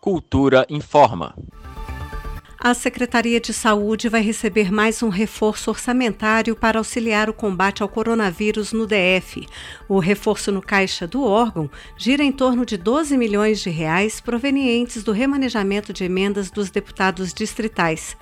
Cultura informa. A Secretaria de Saúde vai receber mais um reforço orçamentário para auxiliar o combate ao coronavírus no DF. O reforço no caixa do órgão gira em torno de 12 milhões de reais provenientes do remanejamento de emendas dos deputados distritais.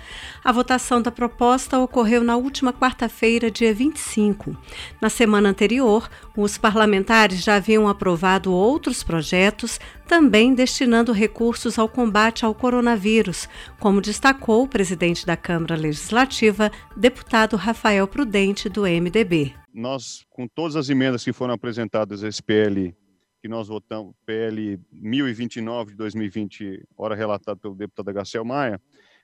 A votação da proposta ocorreu na última quarta-feira, dia 25. Na semana anterior, os parlamentares já haviam aprovado outros projetos, também destinando recursos ao combate ao coronavírus, como destacou o presidente da Câmara Legislativa, deputado Rafael Prudente, do MDB. Nós, com todas as emendas que foram apresentadas a esse PL, que nós votamos, PL 1029 de 2020, hora relatado pelo deputado Garcel Maia,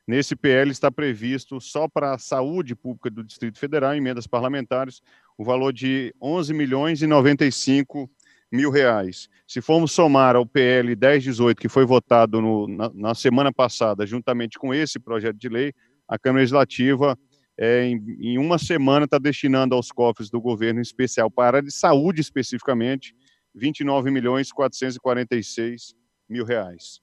nesse PL está previsto só para a saúde pública do Distrito Federal, emendas parlamentares, o valor de 11 milhões e 95 mil reais. Se formos somar ao PL 1018, que foi votado no, na, na, semana passada, juntamente com esse projeto de lei, a Câmara Legislativa, é, em, em uma semana, está destinando aos cofres do governo, especial para a de saúde especificamente, 29 milhões 446 mil reais.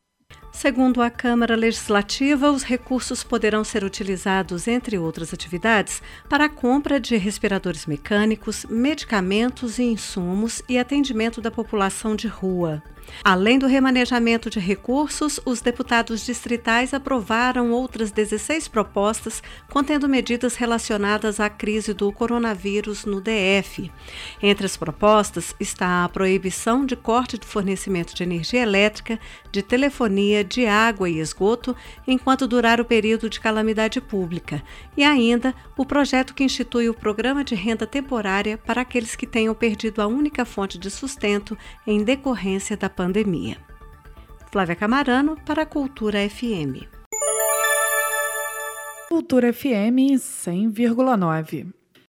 Segundo a Câmara Legislativa, os recursos poderão ser utilizados, entre outras atividades, para a compra de respiradores mecânicos, medicamentos e insumos e atendimento da população de rua. Além do remanejamento de recursos, os deputados distritais aprovaram outras 16 propostas contendo medidas relacionadas à crise do coronavírus no DF. Entre as propostas está a proibição de corte de fornecimento de energia elétrica, de telefonia, de água e esgoto enquanto durar o período de calamidade pública, e ainda o projeto que institui o programa de renda temporária para aqueles que tenham perdido a única fonte de sustento em decorrência da pandemia. Flávia Camarano para a Cultura FM. Cultura FM 100,9.